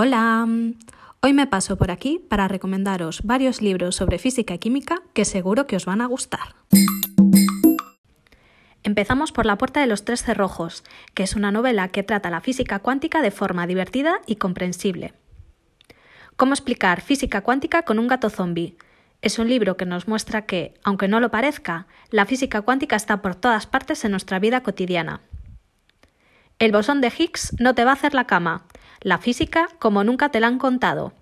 Hola, hoy me paso por aquí para recomendaros varios libros sobre física y química que seguro que os van a gustar. Empezamos por La Puerta de los Tres Cerrojos, que es una novela que trata la física cuántica de forma divertida y comprensible. ¿Cómo explicar física cuántica con un gato zombie? Es un libro que nos muestra que, aunque no lo parezca, la física cuántica está por todas partes en nuestra vida cotidiana. El bosón de Higgs no te va a hacer la cama. La física como nunca te la han contado.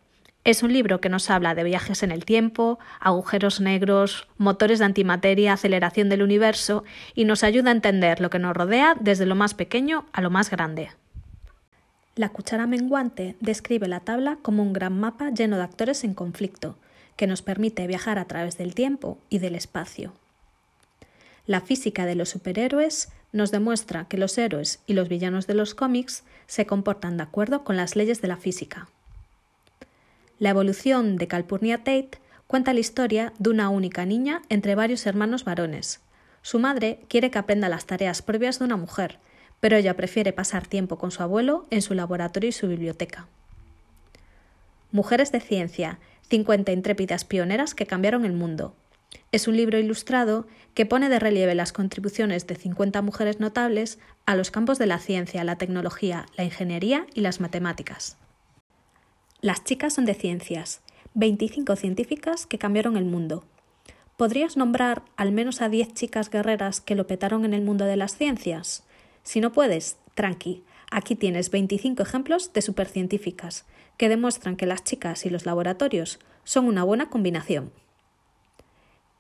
Es un libro que nos habla de viajes en el tiempo, agujeros negros, motores de antimateria, aceleración del universo y nos ayuda a entender lo que nos rodea desde lo más pequeño a lo más grande. La cuchara menguante describe la tabla como un gran mapa lleno de actores en conflicto, que nos permite viajar a través del tiempo y del espacio. La física de los superhéroes nos demuestra que los héroes y los villanos de los cómics se comportan de acuerdo con las leyes de la física. La evolución de Calpurnia Tate cuenta la historia de una única niña entre varios hermanos varones. Su madre quiere que aprenda las tareas propias de una mujer, pero ella prefiere pasar tiempo con su abuelo en su laboratorio y su biblioteca. Mujeres de Ciencia, 50 intrépidas pioneras que cambiaron el mundo, es un libro ilustrado que pone de relieve las contribuciones de 50 mujeres notables a los campos de la ciencia, la tecnología, la ingeniería y las matemáticas. Las chicas son de ciencias, 25 científicas que cambiaron el mundo. ¿Podrías nombrar al menos a 10 chicas guerreras que lo petaron en el mundo de las ciencias? Si no puedes, tranqui, aquí tienes 25 ejemplos de supercientíficas que demuestran que las chicas y los laboratorios son una buena combinación.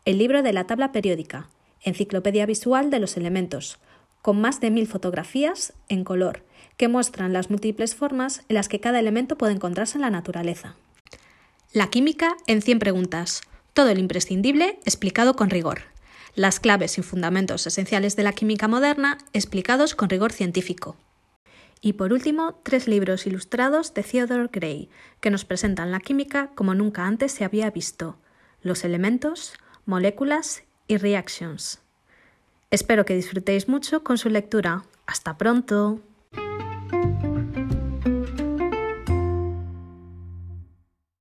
El libro de la tabla periódica, enciclopedia visual de los elementos, con más de mil fotografías en color, que muestran las múltiples formas en las que cada elemento puede encontrarse en la naturaleza. La química en 100 preguntas. Todo lo imprescindible explicado con rigor. Las claves y fundamentos esenciales de la química moderna explicados con rigor científico. Y por último, tres libros ilustrados de Theodore Gray, que nos presentan la química como nunca antes se había visto. Los elementos, moléculas y reactions. Espero que disfrutéis mucho con su lectura. Hasta pronto.